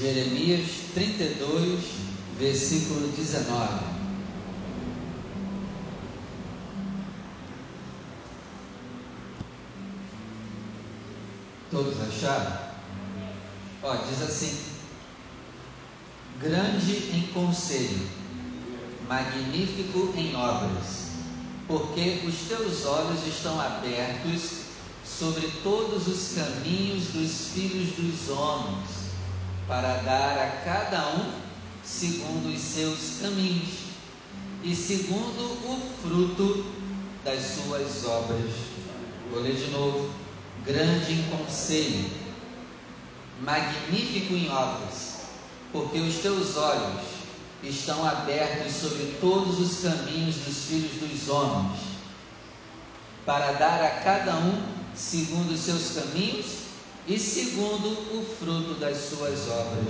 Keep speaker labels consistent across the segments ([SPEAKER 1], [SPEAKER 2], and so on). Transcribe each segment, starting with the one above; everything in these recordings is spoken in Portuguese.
[SPEAKER 1] Jeremias 32, versículo 19. Todos acharam? Ó, diz assim: grande em conselho, magnífico em obras, porque os teus olhos estão abertos sobre todos os caminhos dos filhos dos homens, para dar a cada um segundo os seus caminhos e segundo o fruto das suas obras. Vou ler de novo. Grande em conselho, magnífico em obras, porque os teus olhos estão abertos sobre todos os caminhos dos filhos dos homens, para dar a cada um segundo os seus caminhos e segundo o fruto das suas obras.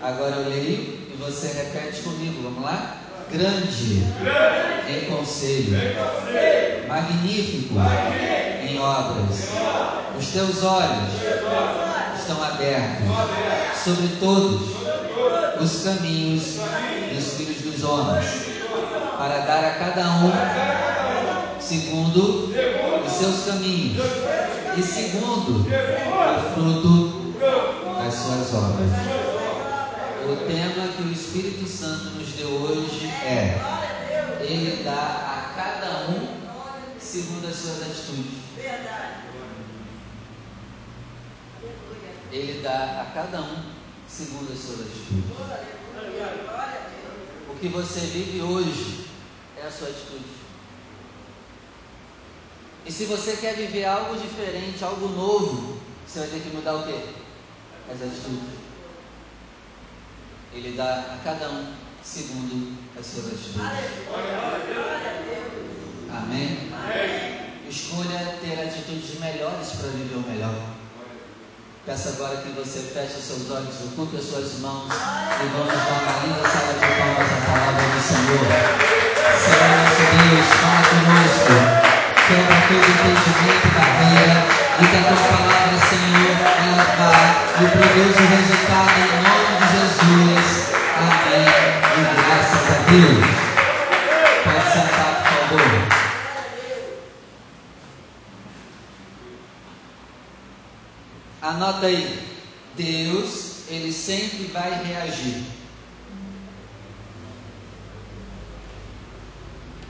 [SPEAKER 1] Agora eu leio e você repete comigo, vamos lá? Grande, em conselho, magnífico, em obras. Os teus olhos estão abertos sobre todos os caminhos dos filhos dos homens, para dar a cada um segundo os seus caminhos e segundo o fruto das suas obras. O tema que o Espírito Santo nos deu hoje é: Ele dá a cada um segundo as suas atitudes. Ele dá a cada um segundo as suas atitudes. O que você vive hoje é a sua atitude. E se você quer viver algo diferente, algo novo, você vai ter que mudar o quê? As atitudes. Ele dá a cada um segundo as suas atitudes. Amém? Escolha ter atitudes melhores para viver o melhor. Peço agora que você feche seus olhos, ocupe as suas mãos e vamos dar uma linda salva de palmas à palavra do Senhor. Senhor nosso Deus, fala conosco. Quebra todo impedimento, barreira, e que a tua palavra, Senhor, ela vá e produza o resultado em nome de Jesus. Amém. E graças a Deus. Pode sentar, por favor. Anota aí. Deus, ele sempre vai reagir.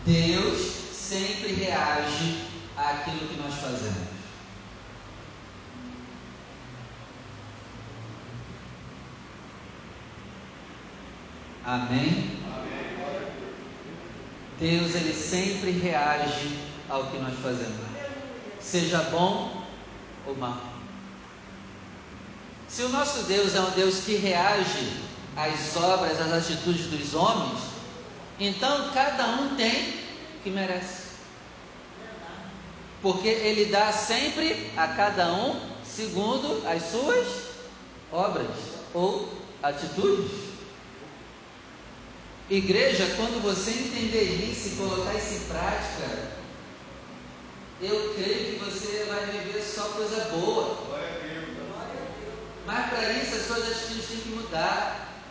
[SPEAKER 1] Deus sempre reage àquilo que nós fazemos. Amém? Deus ele sempre reage ao que nós fazemos, seja bom ou mal. Se o nosso Deus é um Deus que reage às obras, às atitudes dos homens, então cada um tem o que merece. Porque Ele dá sempre a cada um segundo as suas obras ou atitudes. Igreja, quando você entender isso e colocar isso em prática, eu creio que você vai viver só coisa boa. Mas para isso as suas atitudes têm que mudar.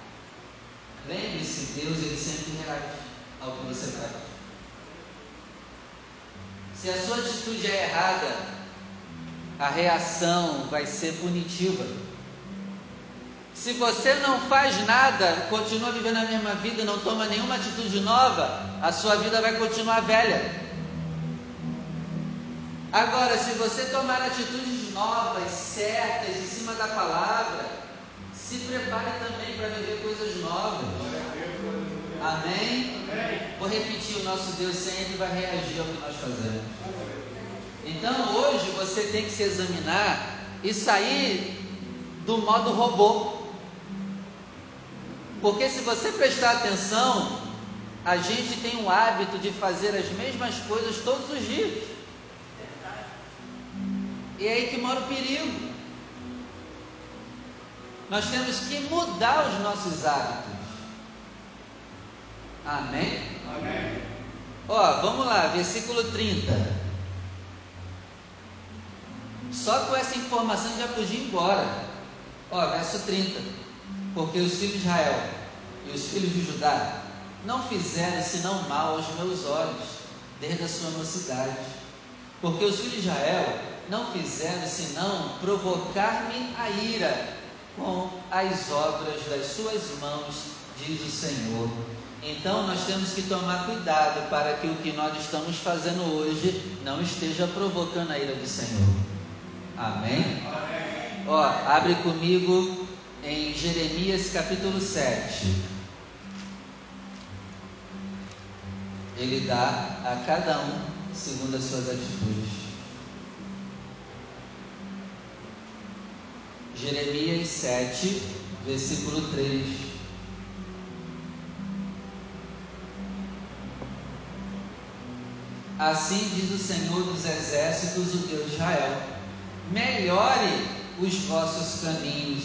[SPEAKER 1] Lembre-se, Deus ele sempre reage ao que você faz. Se a sua atitude é errada, a reação vai ser punitiva. Se você não faz nada, continua vivendo a mesma vida, não toma nenhuma atitude nova, a sua vida vai continuar velha. Agora, se você tomar atitudes novas, certas, em cima da palavra, se prepare também para viver coisas novas. Amém? Vou repetir: o nosso Deus sempre vai reagir ao que nós fazemos. Então, hoje você tem que se examinar e sair do modo robô. Porque se você prestar atenção, a gente tem o hábito de fazer as mesmas coisas todos os dias. E é aí que mora o perigo. Nós temos que mudar os nossos hábitos. Amém?
[SPEAKER 2] Amém.
[SPEAKER 1] Ó, vamos lá, versículo 30. Só com essa informação já podia ir embora. Ó, verso 30. Porque os filhos de Israel e os filhos de Judá não fizeram senão mal aos meus olhos, desde a sua mocidade. Porque os filhos de Israel não fizeram senão provocar-me a ira com as obras das suas mãos, diz o Senhor. Então nós temos que tomar cuidado para que o que nós estamos fazendo hoje não esteja provocando a ira do Senhor. Amém? Amém. Ó, abre comigo em Jeremias capítulo 7. Ele dá a cada um segundo as suas atitudes. Jeremias 7, versículo 3. Assim diz o Senhor dos Exércitos, o Deus de Israel: melhore os vossos caminhos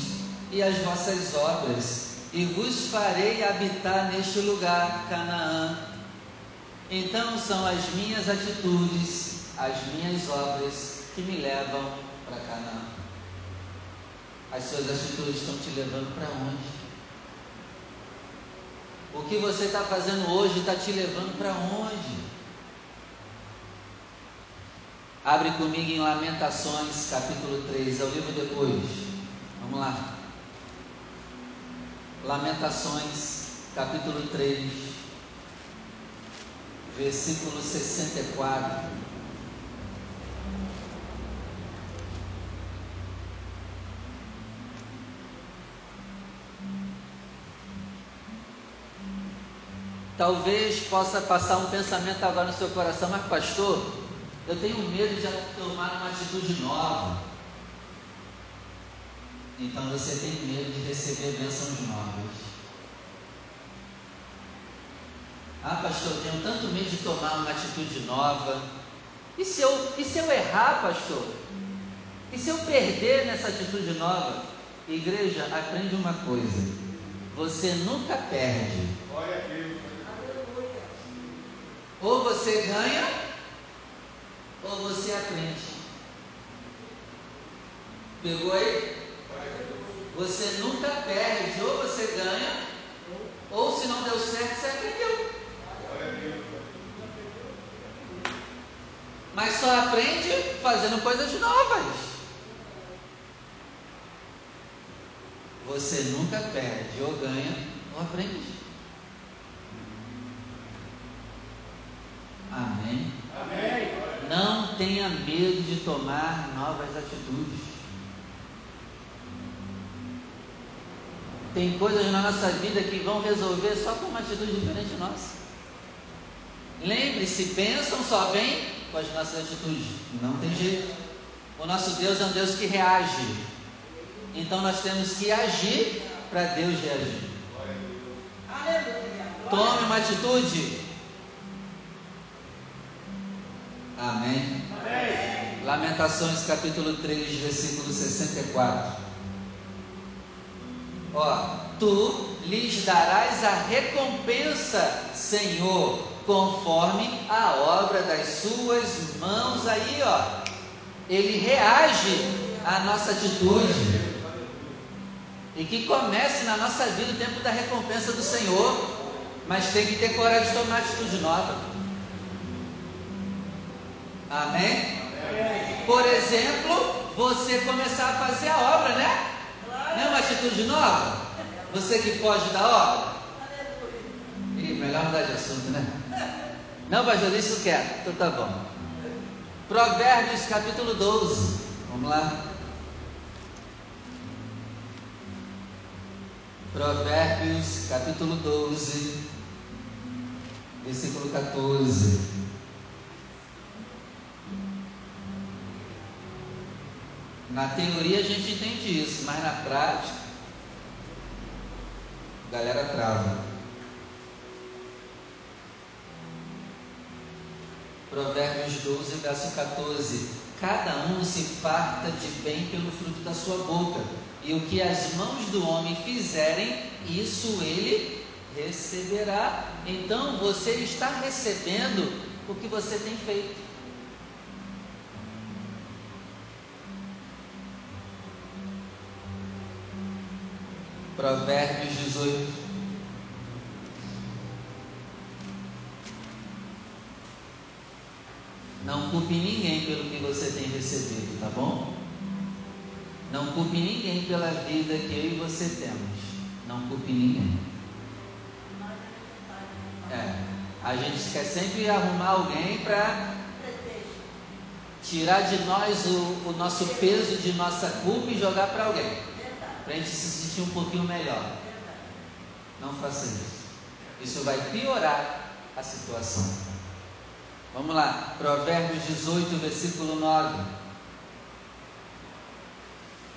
[SPEAKER 1] e as vossas obras, e vos farei habitar neste lugar, Canaã. Então são as minhas atitudes, as minhas obras que me levam para Canaã. As suas atitudes estão te levando para onde? O que você está fazendo hoje está te levando para onde? Abre comigo em Lamentações, capítulo 3, é o livro depois. Vamos lá. Lamentações, capítulo 3, versículo 64. Talvez possa passar um pensamento agora no seu coração, mas pastor, eu tenho medo de tomar uma atitude nova. Então você tem medo de receber bênçãos novas. Ah, pastor, eu tenho tanto medo de tomar uma atitude nova. E se eu, e se eu errar, pastor? E se eu perder nessa atitude nova? Igreja, aprende uma coisa: você nunca perde. Ou você ganha, ou você aprende. Pegou aí? Você nunca perde, ou você ganha, ou se não deu certo, você aprendeu. Mas só aprende fazendo coisas novas. Você nunca perde, ou ganha, ou aprende. Amém? Amém. Não tenha medo de tomar novas atitudes. Tem coisas na nossa vida que vão resolver só com uma atitude diferente nossa. Lembre-se, pensam só bem com as nossas atitudes. Não tem jeito. O nosso Deus é um Deus que reage. Então nós temos que agir para Deus reagir. Tome uma atitude Amém? Amém. Lamentações capítulo 3, versículo 64. Ó, tu lhes darás a recompensa, Senhor, conforme a obra das suas mãos. Aí, ó, ele reage à nossa atitude. E que comece na nossa vida o tempo da recompensa do Senhor. Mas tem que ter coragem de tomar atitude nova. Amém? Por exemplo, você começar a fazer a obra, né? Não é uma atitude nova? Você que foge da obra? Ih, melhor mudar de assunto, né? Não, pastor, isso quer. Então tá bom. Provérbios capítulo 12. Vamos lá. Provérbios capítulo 12, versículo 14. Na teoria a gente entende isso, mas na prática, a galera trava. Provérbios 12, verso 14: Cada um se farta de bem pelo fruto da sua boca, e o que as mãos do homem fizerem, isso ele receberá. Então você está recebendo o que você tem feito. Provérbios 18. Não culpe ninguém pelo que você tem recebido, tá bom? Não culpe ninguém pela vida que eu e você temos. Não culpe ninguém. É, a gente quer sempre arrumar alguém para tirar de nós o, o, nosso peso de nossa culpa e jogar para alguém. Para a gente se sentir um pouquinho melhor. Não faça isso. Isso vai piorar a situação. Vamos lá, Provérbios 18, versículo 9.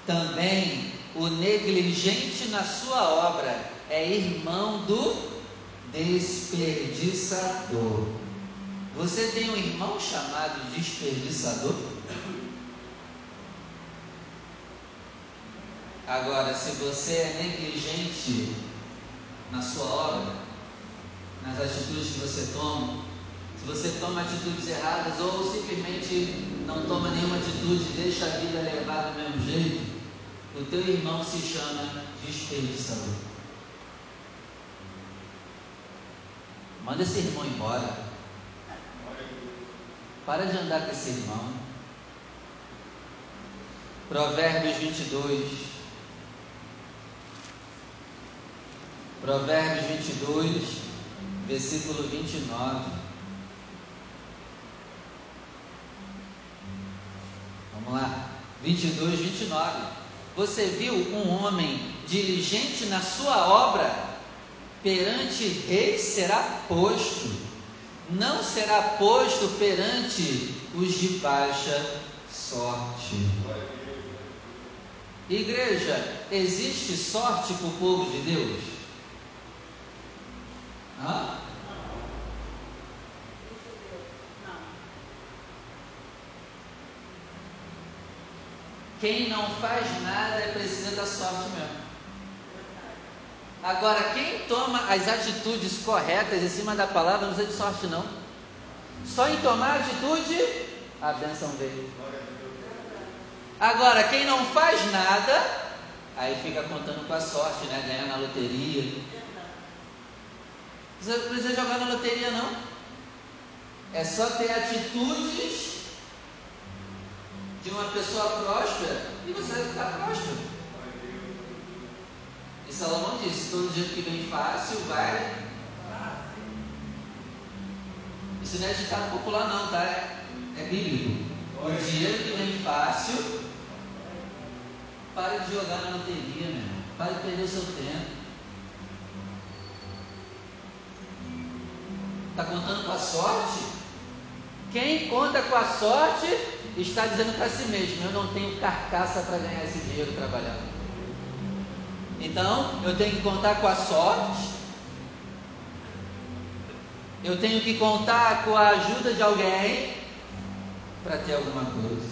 [SPEAKER 1] Também o negligente na sua obra é irmão do desperdiçador. Você tem um irmão chamado desperdiçador? Agora, se você é negligente na sua obra, nas atitudes que você toma, você toma atitudes erradas ou simplesmente não toma nenhuma atitude, deixa a vida levar do mesmo jeito, o teu irmão se chama desperdiçador. Manda esse irmão embora. Para de andar com esse irmão. Provérbios 22. Provérbios 22, versículo 29. Vamos lá. 22, 29. Você viu um homem diligente na sua obra? Perante reis será posto, não será posto perante os de baixa sorte. Igreja, existe sorte para o povo de Deus? Hã? Quem não faz nada é precisa da sorte mesmo. Agora, quem toma as atitudes corretas em cima da palavra não precisa de sorte, não. Só em tomar atitude, a benção veio. Agora, quem não faz nada, aí fica contando com a sorte, né? Ganhar na loteria. Você não precisa jogar na loteria, não. É só ter atitudes de uma pessoa próspera e você vai ficar próspero. E Salomão disse: todo dia que vem fácil vai. Isso não é ditado popular, não, tá? É, é bíblico. O dinheiro que vem fácil, pare de jogar na loteria, meu. Pare de perder o seu tempo. Está contando com a sorte? Quem conta com a sorte está dizendo para si mesmo: eu não tenho carcaça para ganhar esse dinheiro trabalhando. Então, eu tenho que contar com a sorte, eu tenho que contar com a ajuda de alguém para ter alguma coisa.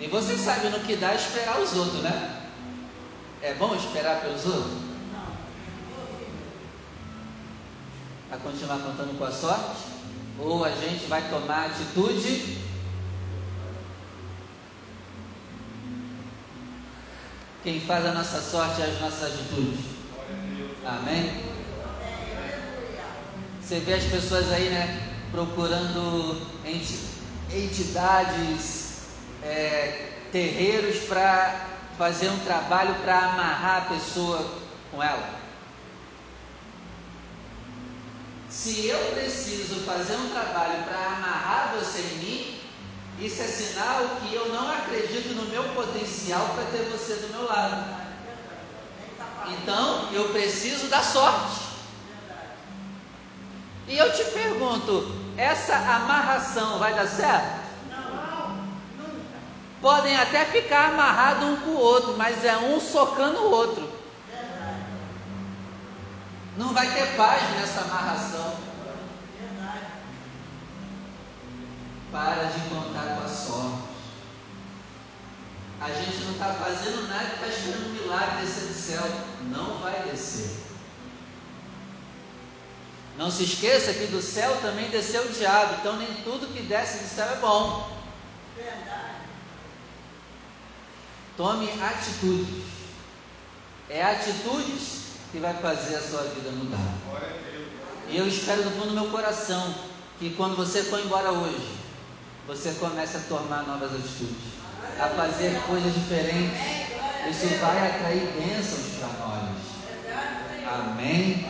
[SPEAKER 1] E você sabe no que dá esperar os outros, né? É bom esperar pelos outros? A continuar contando com a sorte? Ou a gente vai tomar atitude Quem faz a nossa sorte é as nossas atitudes. Amém? Você vê as pessoas aí, né? Procurando entidades, é, terreiros para fazer um trabalho para amarrar a pessoa com ela. Se eu preciso fazer um trabalho para amarrar você em mim, isso é sinal que eu não acredito no meu potencial para ter você do meu lado. Então, eu preciso da sorte. E eu te pergunto, essa amarração vai dar certo? Podem até ficar amarrados um com o outro, mas é um socando o outro. Não vai ter paz nessa amarração. Para de contar com a sorte. A gente não está fazendo nada está esperando um milagre descer do céu. Não vai descer. Não se esqueça que do céu também desceu o diabo. Então nem tudo que desce do céu é bom. Verdade. Tome atitudes. É atitudes que vai fazer a sua vida mudar. E eu espero do fundo do meu coração que quando você for embora hoje, você comece a tomar novas atitudes, a fazer coisas diferentes. Isso vai atrair bênçãos para nós. Amém?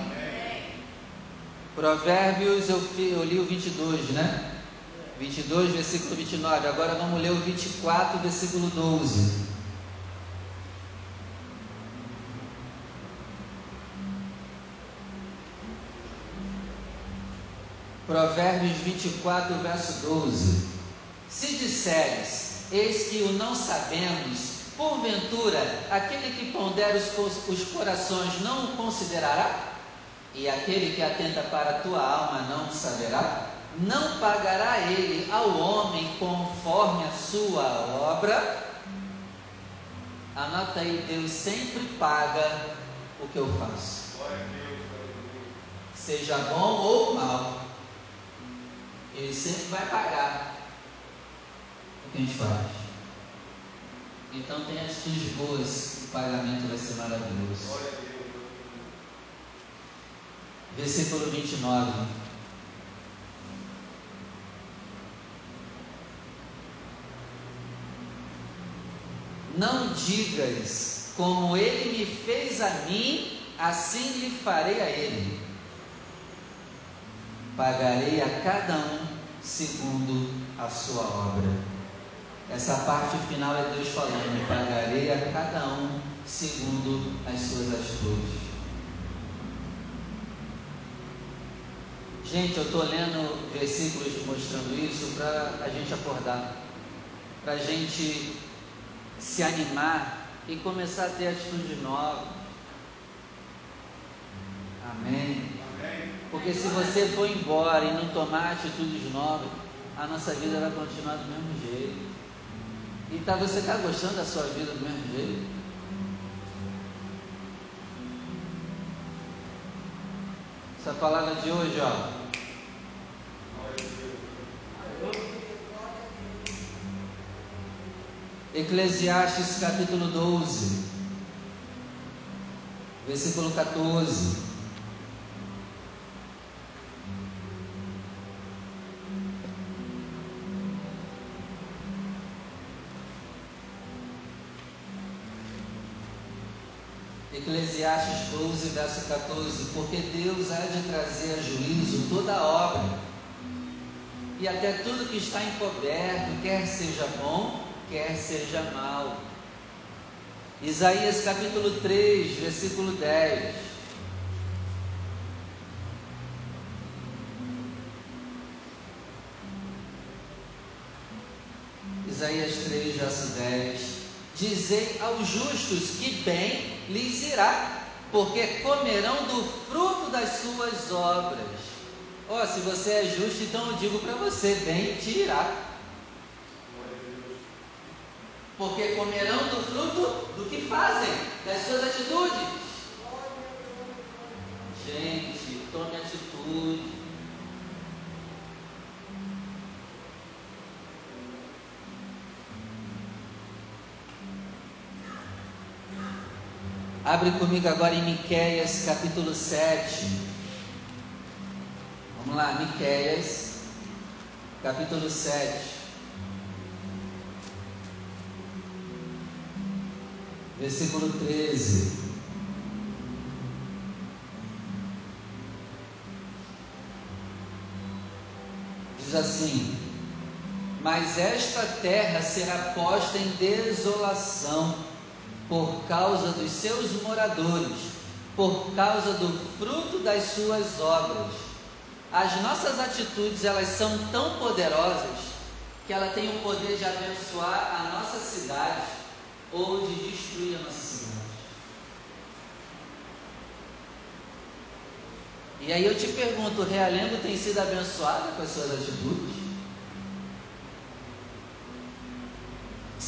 [SPEAKER 1] Provérbios, eu, eu li o 22, né? 22, versículo 29. Agora vamos ler o 24, versículo 12. Provérbios 24, verso 12: Se disseres, eis que o não sabemos, porventura aquele que pondera os, os corações não o considerará? E aquele que atenta para a tua alma não o saberá? Não pagará ele ao homem conforme a sua obra? Anota aí, Deus sempre paga o que eu faço. Seja bom ou mal. Ele sempre vai pagar o que a gente faz. Então tem atitudes boas, o pagamento vai ser maravilhoso. Versículo 29. Não digas, como ele me fez a mim, assim lhe farei a ele pagarei a cada um segundo a sua obra. Essa parte final é Deus falando: pagarei a cada um segundo as suas atitudes. Gente, eu estou lendo versículos mostrando isso para a gente acordar, para a gente se animar e começar a ter atitude nova. Amém. Porque se você for embora e não tomar atitudes novas, a nossa vida vai continuar do mesmo jeito. E tá, você está gostando da sua vida do mesmo jeito? Essa palavra de hoje, ó. Eclesiastes capítulo 12, versículo 14. Eclesiastes 12, verso 14: Porque Deus há de trazer a juízo toda a obra, e até tudo que está encoberto, quer seja bom, quer seja mal. Isaías capítulo 3, versículo 10. Isaías 3, verso 10. Dizei aos justos que bem lhes irá, porque comerão do fruto das suas obras. Ó, oh, se você é justo, então eu digo para você: bem te irá. Porque comerão do fruto do que fazem, das suas atitudes. Gente, tome atitude. Abre comigo agora em Miqueias capítulo 7. Vamos lá, Miqueias capítulo 7. Versículo 13. Diz assim: Mas esta terra será posta em desolação por causa dos seus moradores, por causa do fruto das suas obras. As nossas atitudes, elas são tão poderosas que ela tem o poder de abençoar a nossa cidade ou de destruir a nossa cidade. E aí eu te pergunto, Realengo tem sido abençoada com as suas atitudes?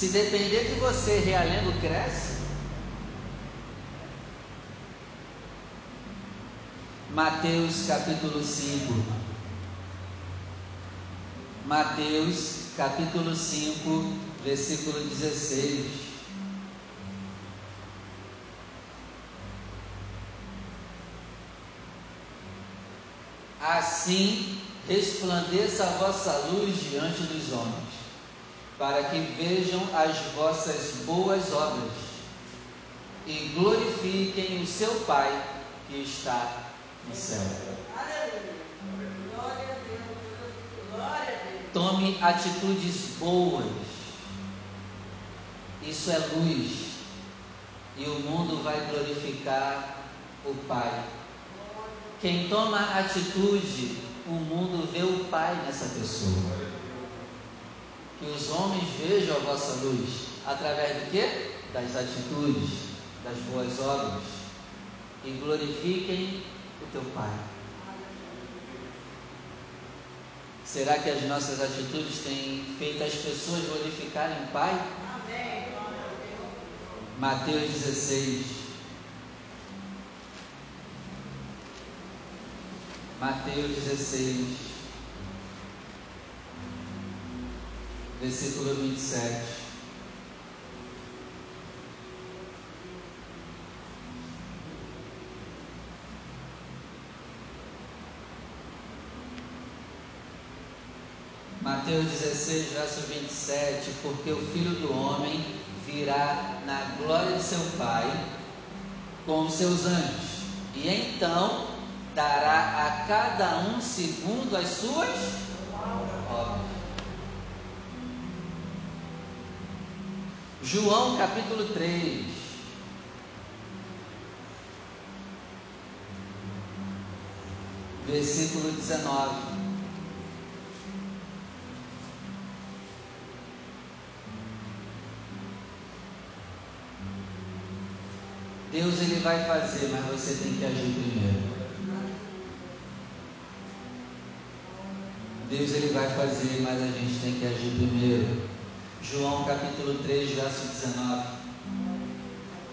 [SPEAKER 1] Se depender de você, Realengo cresce? Mateus capítulo 5. Mateus capítulo 5, versículo 16. Assim resplandeça a vossa luz diante dos homens para que vejam as vossas boas obras e glorifiquem o seu Pai que está no céu. Tome atitudes boas. Isso é luz. E o mundo vai glorificar o Pai. Quem toma atitude, o mundo vê o Pai nessa pessoa. Que os homens vejam a vossa luz através do que? Das atitudes, das boas obras. E glorifiquem o teu Pai. Será que as nossas atitudes têm feito as pessoas glorificarem o Pai? Amém. Mateus 16. Mateus 16, versículo 27. Mateus 16, verso 27, porque o Filho do Homem virá na glória de seu Pai com os seus anjos, e então dará a cada um segundo as suas João capítulo 3. Versículo 19. Deus ele vai fazer, mas você tem que agir primeiro. Deus ele vai fazer, mas a gente tem que agir primeiro. João capítulo 3, verso 19.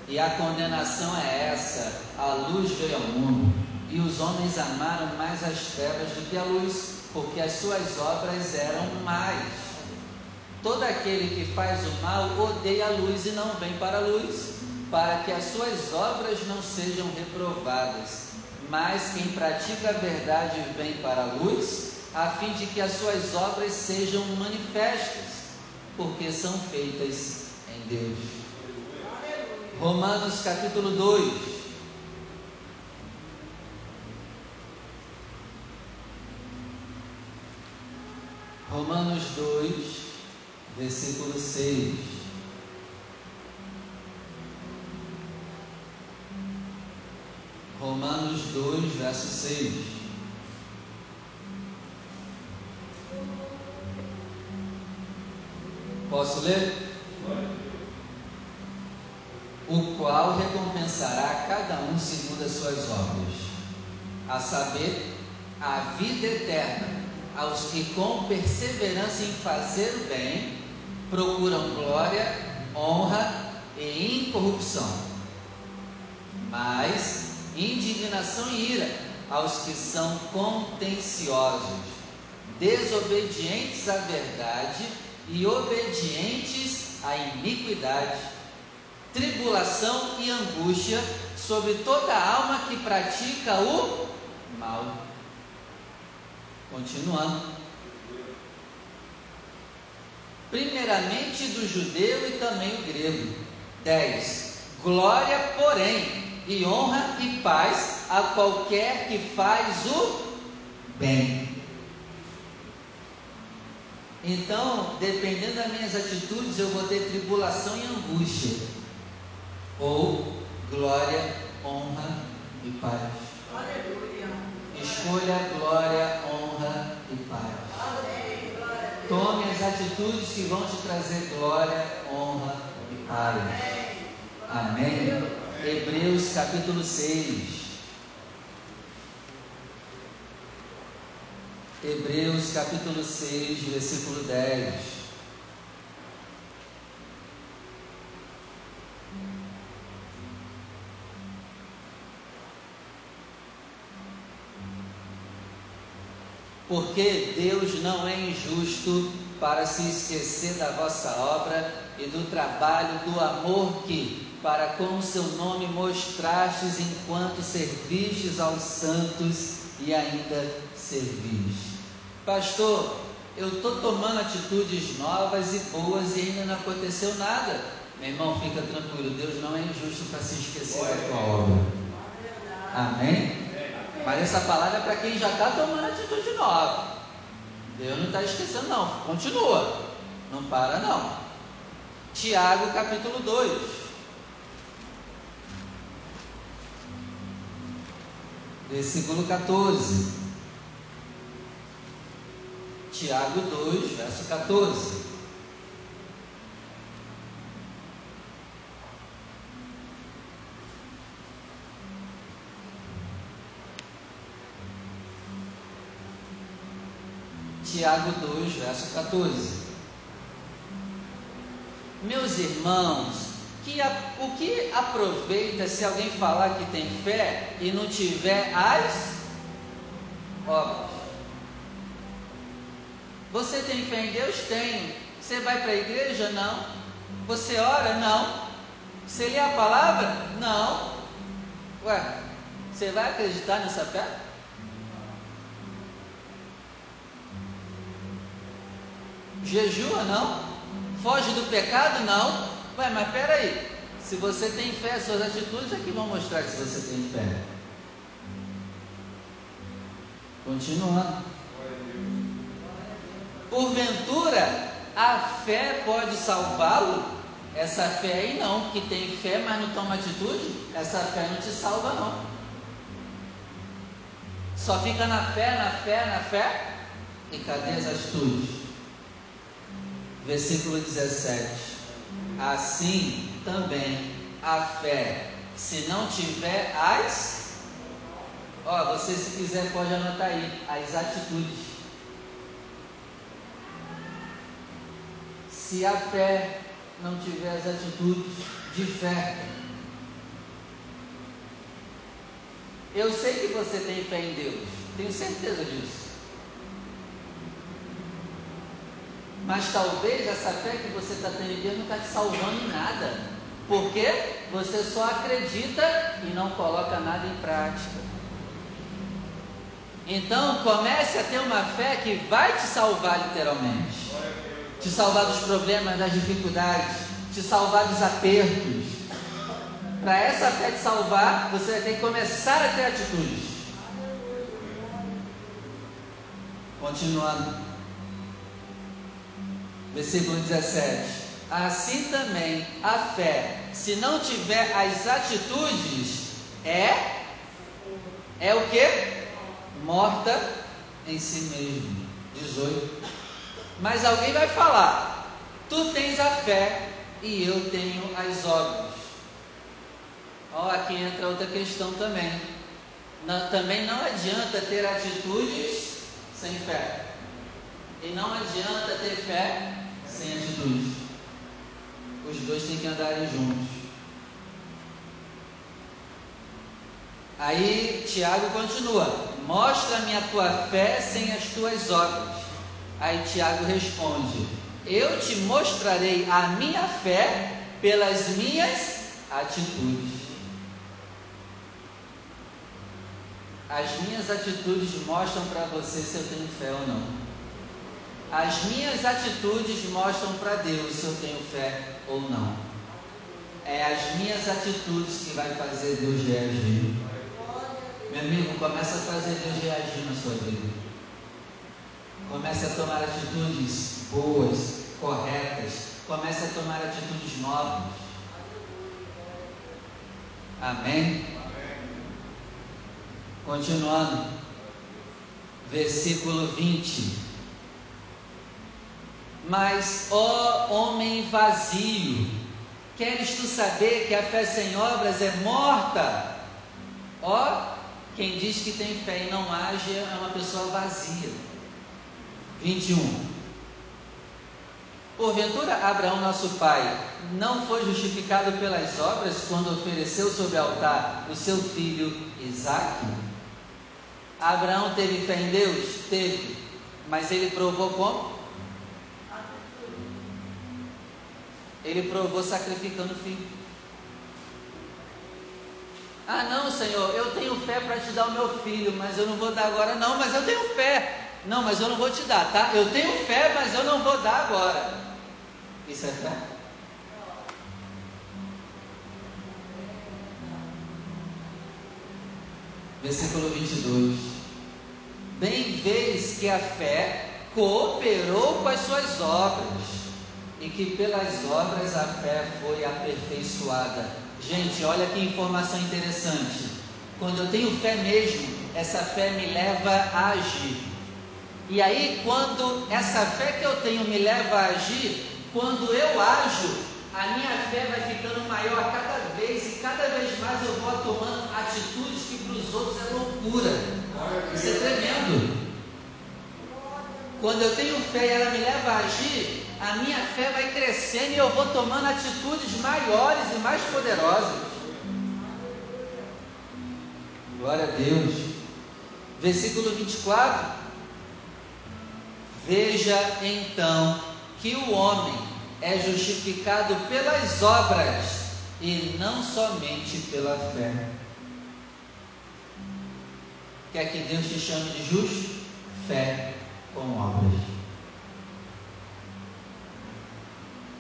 [SPEAKER 1] E a condenação é essa: a luz veio ao mundo, e os homens amaram mais as trevas do que a luz, porque as suas obras eram mais. Todo aquele que faz o mal odeia a luz e não vem para a luz, para que as suas obras não sejam reprovadas. Mas quem pratica a verdade vem para a luz, a fim de que as suas obras sejam manifestas, porque são feitas em Deus. Romanos capítulo 2. Romanos 2, versículo 6. Romanos 2, verso 6. Posso ler? O qual recompensará cada um segundo as suas obras, a saber, a vida eterna aos que com perseverança em fazer o bem procuram glória, honra e incorrupção. Mas indignação e ira aos que são contenciosos, desobedientes à verdade e obedientes à iniquidade, tribulação e angústia sobre toda alma que pratica o mal. Continuando. Primeiramente do judeu e também o grego. 10. Glória, porém, e honra e paz a qualquer que faz o bem então, dependendo das minhas atitudes, eu vou ter tribulação e angústia, ou glória, honra e paz. Aleluia. Escolha glória, honra e paz. Tome as atitudes que vão te trazer glória, honra e paz. Amém. Hebreus capítulo 6. Hebreus capítulo 6, versículo 10. Porque Deus não é injusto para se esquecer da vossa obra e do trabalho, do amor que, para com o seu nome, mostrastes enquanto servistes aos santos e ainda servis. Pastor, eu estou tomando atitudes novas e boas e ainda não aconteceu nada. Meu irmão, fica tranquilo, Deus não é injusto para se esquecer da tua obra. Amém? Mas essa palavra é para quem já está tomando atitude nova. Deus não está esquecendo, não. Continua. Não para, não. Tiago capítulo 2. Versículo 14. Tiago 2, verso 14. Tiago 2, verso 14. Meus irmãos, que a, o que aproveita se alguém falar que tem fé e não tiver as obras? Você tem fé em Deus? Tenho. Você vai para a igreja? Não. Você ora? Não. Você lê a palavra? Não. Ué, você vai acreditar nessa fé? Jejua? Não. Foge do pecado? Não. Ué, mas peraí. Se você tem fé, suas atitudes é que vão mostrar se você tem fé. Continuando. Porventura, a fé pode salvá-lo? Essa fé aí não, que tem fé, mas não toma atitude, essa fé não te salva não. Só fica na fé, na fé, na fé. E cadê as atitudes? Versículo 17. Assim também a fé, se não tiver as, ó, você se quiser pode anotar aí, as atitudes. Se a fé não tiver as atitudes de fé. Eu sei que você tem fé em Deus, tenho certeza disso. Mas talvez essa fé que você está tendo em Deus não está te salvando em nada. Porque você só acredita e não coloca nada em prática. Então comece a ter uma fé que vai te salvar literalmente te salvar dos problemas, das dificuldades, te salvar dos apertos. Para essa fé te salvar, você vai ter que começar a ter atitudes. Continuando. Versículo 17. Assim também a fé, se não tiver as atitudes, é é o que? Morta em si mesmo. 18. Mas alguém vai falar: Tu tens a fé e eu tenho as obras. Ó, aqui entra outra questão também. Não, também não adianta ter atitudes sem fé. E não adianta ter fé sem atitudes. Os dois têm que andarem juntos. Aí Tiago continua: Mostra-me a tua fé sem as tuas obras. Aí Tiago responde: Eu te mostrarei a minha fé pelas minhas atitudes. As minhas atitudes mostram para você se eu tenho fé ou não. As minhas atitudes mostram para Deus se eu tenho fé ou não. É as minhas atitudes que vai fazer Deus reagir. Meu amigo, começa a fazer Deus reagir na sua vida. Comece a tomar atitudes boas, corretas. Comece a tomar atitudes novas. Amém? Continuando. Versículo 20. Mas, ó homem vazio, queres tu saber que a fé sem obras é morta? Ó, quem diz que tem fé e não age é uma pessoa vazia. 21. Porventura, Abraão, nosso pai, não foi justificado pelas obras quando ofereceu sobre o altar o seu filho Isaque? Abraão teve fé em Deus? Teve. Mas ele provou como? Ele provou sacrificando o filho. Ah, não, Senhor, eu tenho fé para te dar o meu filho, mas eu não vou dar agora, não, mas eu tenho fé. Não, mas eu não vou te dar, tá? Eu tenho fé, mas eu não vou dar agora. Isso é fé? Versículo 22. Bem vês que a fé cooperou com as suas obras, e que pelas obras a fé foi aperfeiçoada. Gente, olha que informação interessante. Quando eu tenho fé mesmo, essa fé me leva a agir. E aí, quando essa fé que eu tenho me leva a agir, quando eu ajo, a minha fé vai ficando maior cada vez e cada vez mais eu vou tomando atitudes que para os outros é loucura. Isso é tremendo. Quando eu tenho fé e ela me leva a agir, a minha fé vai crescendo e eu vou tomando atitudes maiores e mais poderosas. Glória a Deus. Versículo 24. Veja então que o homem é justificado pelas obras e não somente pela fé. Quer que Deus te chame de justo? Fé com obras.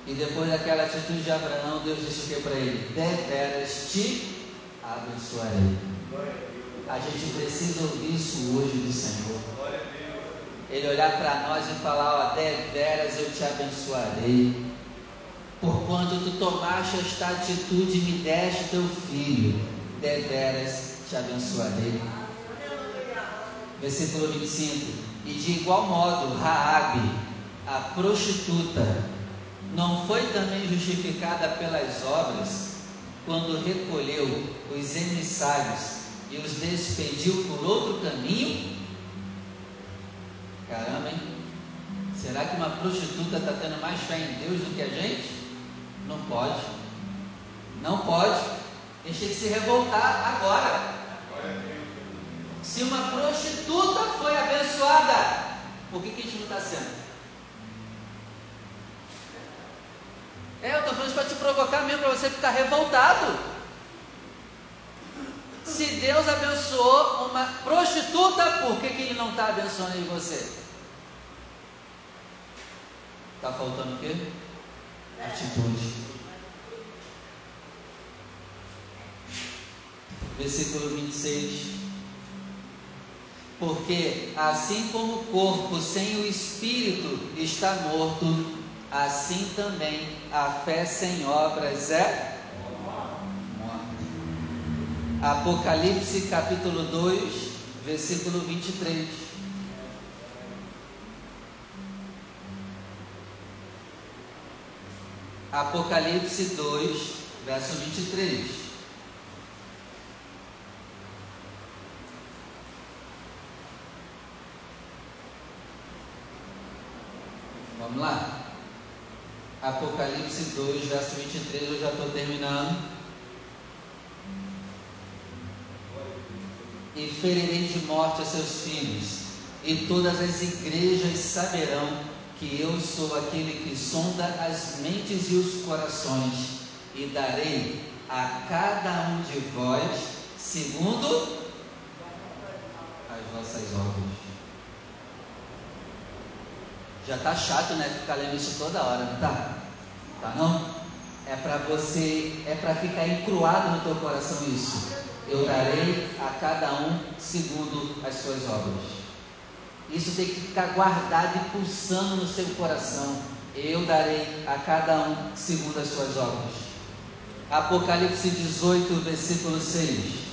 [SPEAKER 1] E depois daquela atitude de Abraão, Deus disse o que para ele? Deveras te abençoarei. A gente precisa ouvir isso hoje do Senhor. Ele olhar para nós e falar: Ó, deveras eu te abençoarei. Porquanto tu tomaste esta atitude e me deste teu filho, deveras te abençoarei. Versículo 25. E de igual modo, Raabe, a prostituta, não foi também justificada pelas obras quando recolheu os emissários e os despediu por outro caminho? Caramba, hein? Será que uma prostituta está tendo mais fé em Deus do que a gente? Não pode. Não pode. A gente tem que se revoltar agora. Se uma prostituta foi abençoada, por que, que a gente não está sendo? É, eu estou falando para te provocar mesmo, para você ficar revoltado. Se Deus abençoou uma prostituta, por que, que Ele não está abençoando em você? Está faltando o quê? Atitude. Versículo 26. Porque assim como o corpo sem o espírito está morto, assim também a fé sem obras é morta. Apocalipse capítulo 2, versículo 23. Apocalipse 2, verso 23. Vamos lá? Apocalipse 2, verso 23, eu já estou terminando. E ferirei de morte a seus filhos, e todas as igrejas saberão que eu sou aquele que sonda as mentes e os corações, e darei a cada um de vós segundo as vossas obras. Já tá chato, né? Ficar lendo isso toda hora, não tá? Tá não? É para você, é para ficar encruado no teu coração isso. Eu darei a cada um segundo as suas obras. Isso tem que ficar guardado e pulsando no seu coração. Eu darei a cada um segundo as suas obras. Apocalipse 18, versículo 6.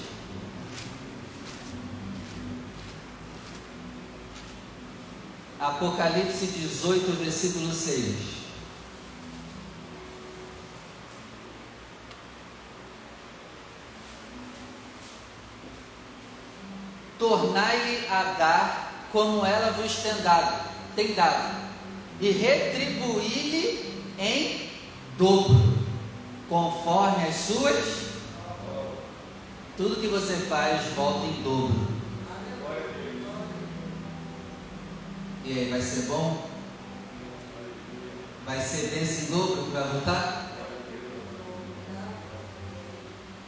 [SPEAKER 1] Apocalipse 18, versículo 6. Tornai-lhe a dar como ela vos tem dado, tem dado, e retribuí-lhe em dobro, conforme as suas. Tudo que você faz volta em dobro. E aí, vai ser bom? Vai ser desse dobro que vai voltar?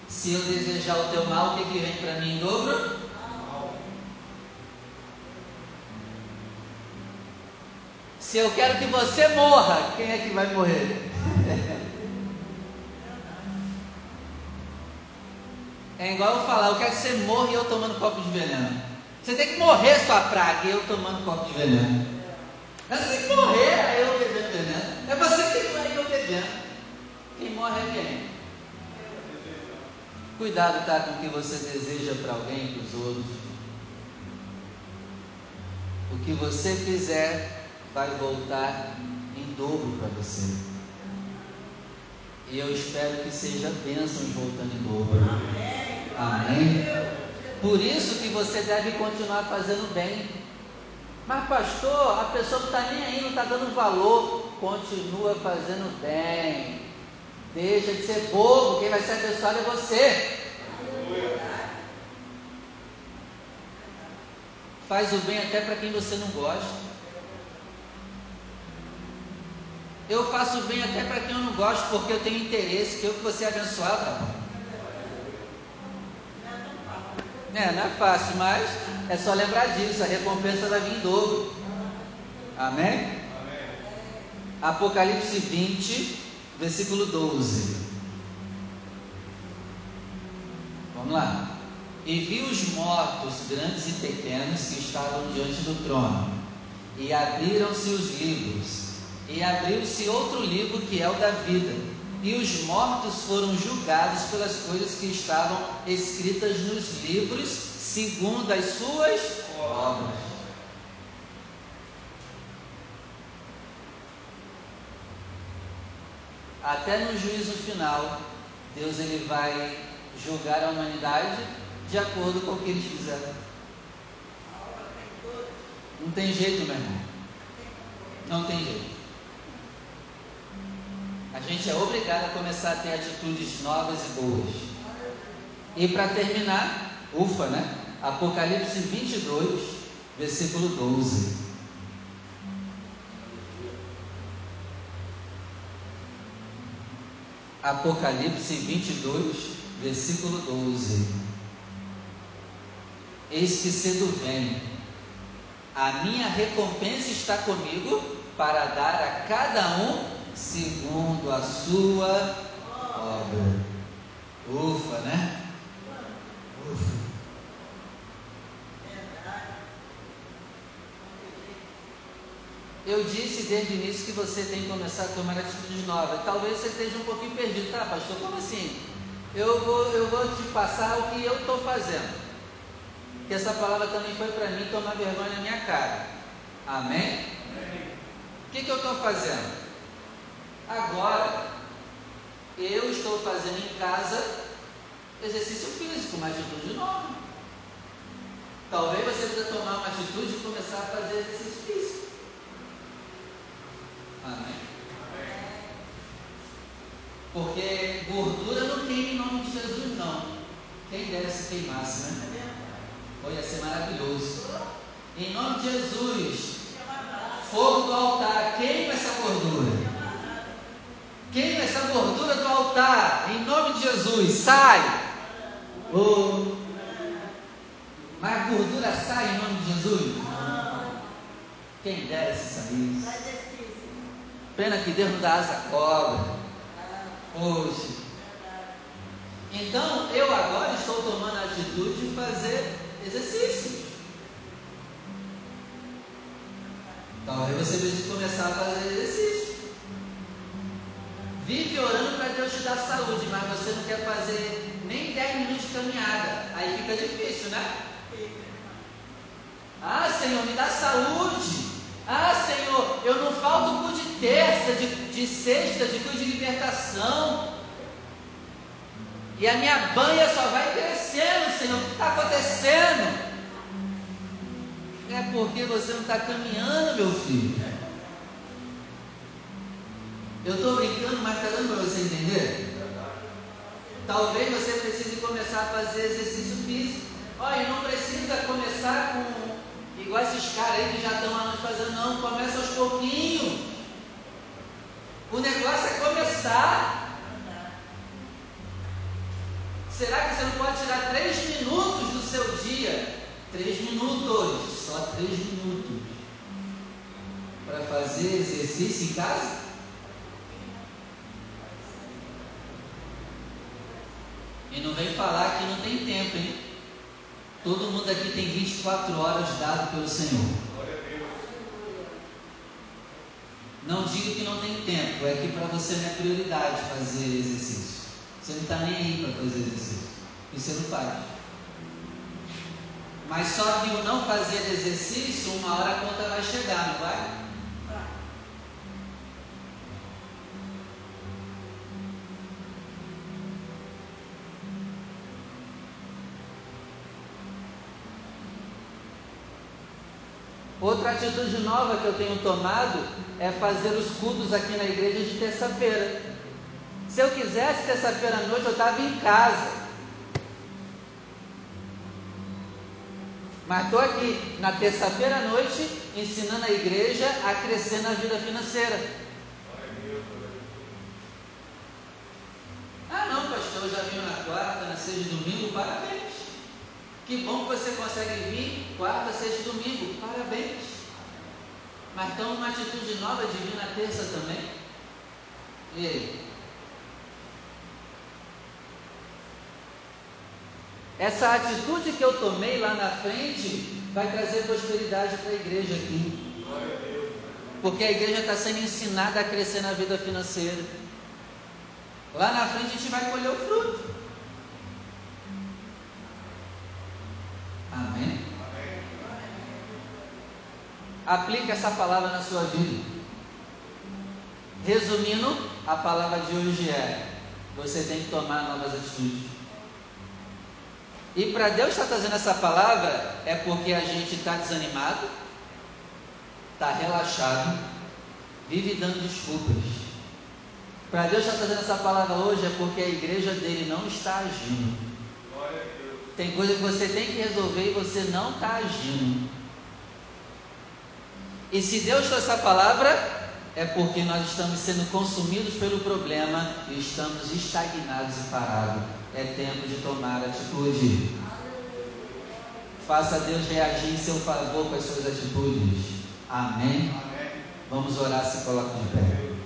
[SPEAKER 1] Se eu desejar o teu mal, o que, que vem para mim em dobro? Se eu quero que você morra, quem é que vai morrer? É igual eu falar, eu quero que você morra e eu tomando copo de veneno. Você tem que morrer, sua praga, e eu tomando copo de veneno. Mas você tem que morrer, aí eu bebendo veneno. É você que tem que morrer eu bebendo. Quem morre é quem? Cuidado, tá, com o que você deseja para alguém e para os outros. O que você fizer vai voltar em dobro para você. E eu espero que seja bênçãos voltando em dobro. Amém. Por isso que você deve continuar fazendo bem. Mas pastor, a pessoa não está nem aí, não está dando valor. Continua fazendo bem. Deixa de ser bobo, quem vai ser abençoado é você. Faz o bem até para quem você não gosta. Eu faço bem até para quem eu não gosto, porque eu tenho interesse que eu que você é abençoado. É, não é fácil, mas é só lembrar disso, a recompensa vai vir em dobro. Amém? Amém. Apocalipse 20, versículo 12. Vamos lá. E vi os mortos, grandes e pequenos, que estavam diante do trono, e abriram-se os livros, e abriu-se outro livro que é o da vida, e os mortos foram julgados pelas coisas que estavam escritas nos livros, segundo as suas obras. até no juízo final, Deus ele vai julgar a humanidade de acordo com o que eles fizeram. Não tem jeito, meu irmão. Não tem jeito. A gente é obrigado a começar a ter atitudes novas e boas. E para terminar, ufa, né? Apocalipse 22, versículo 12. Apocalipse 22, versículo 12. Eis que cedo vem, a minha recompensa está comigo para dar a cada um segundo a sua obra. Ufa, né? Ufa. Eu disse desde o início que você tem que começar a tomar atitudes novas. Talvez você esteja um pouquinho perdido, tá, pastor? Como assim? Eu vou, eu vou te passar o que eu estou fazendo. Que essa palavra também foi para mim tomar vergonha na minha cara. Amém? Amém. O que, que eu estou fazendo? Agora, eu estou fazendo em casa exercício físico, uma atitude nova. Talvez você precisa tomar uma atitude e começar a fazer exercício físico. Amém? Porque gordura não queima em nome de Jesus, não. Quem dera se queimasse, né? Foi ia ser maravilhoso. Em nome de Jesus, fogo do altar, queima essa gordura. Queima essa gordura do altar, em nome de Jesus, sai. Oh. Mas a gordura sai em nome de Jesus? Quem dera se saísse. Pena que Deus não dá asa cobra. Poxa. Então, eu agora estou tomando a atitude de fazer exercícios. Talvez você precise começar a fazer exercício. Vive orando para Deus te dar saúde, mas você não quer fazer nem 10 minutos de caminhada. Aí fica difícil, né? Ah, Senhor, me dá saúde. Ah, Senhor, eu não falto por de terça, de, de sexta, de culto de libertação. E a minha banha só vai crescendo, Senhor. O que está acontecendo? É porque você não está caminhando, meu filho. Eu estou brincando, mas está dando para você entender? Talvez você precise começar a fazer exercício físico. Olha, não precisa começar com Igual esses caras aí que já estão anos fazendo, não, começa aos pouquinhos. O negócio é começar. Será que você não pode tirar três minutos do seu dia? Três minutos, só três minutos, para fazer exercício em casa? E não vem falar que não tem tempo, hein? Todo mundo aqui tem 24 horas dado pelo Senhor. Não digo que não tem tempo, é que para você não é prioridade fazer exercício. Você não está nem aí para fazer exercício. E você não faz. Mas só que o não fazer exercício, uma hora a conta vai chegar, não vai? Outra atitude nova que eu tenho tomado é fazer os cultos aqui na igreja de terça-feira. Se eu quisesse terça-feira à noite, eu estava em casa. Mas estou aqui na terça-feira à noite ensinando a igreja a crescer na vida financeira. Ah não, pastor, eu já vim na quarta, na sexta e domingo, parabéns. Que bom que você consegue vir quarta, sexta e domingo. Parabéns. Mas estão numa atitude nova de vir na terça também? E aí? Essa atitude que eu tomei lá na frente vai trazer prosperidade para a igreja aqui. Porque a igreja está sendo ensinada a crescer na vida financeira. Lá na frente a gente vai colher o fruto. Amém? Aplique essa palavra na sua vida. Resumindo, a palavra de hoje é: você tem que tomar novas atitudes. E para Deus estar trazendo essa palavra é porque a gente está desanimado, está relaxado, vive dando desculpas. Para Deus estar trazendo essa palavra hoje é porque a igreja dele não está agindo. Tem coisa que você tem que resolver e você não está agindo. E se Deus trouxe essa palavra, é porque nós estamos sendo consumidos pelo problema e estamos estagnados e parados. É tempo de tomar atitude. Faça Deus reagir em seu favor com as suas atitudes. Amém? Amém. Vamos orar, se coloque de pé.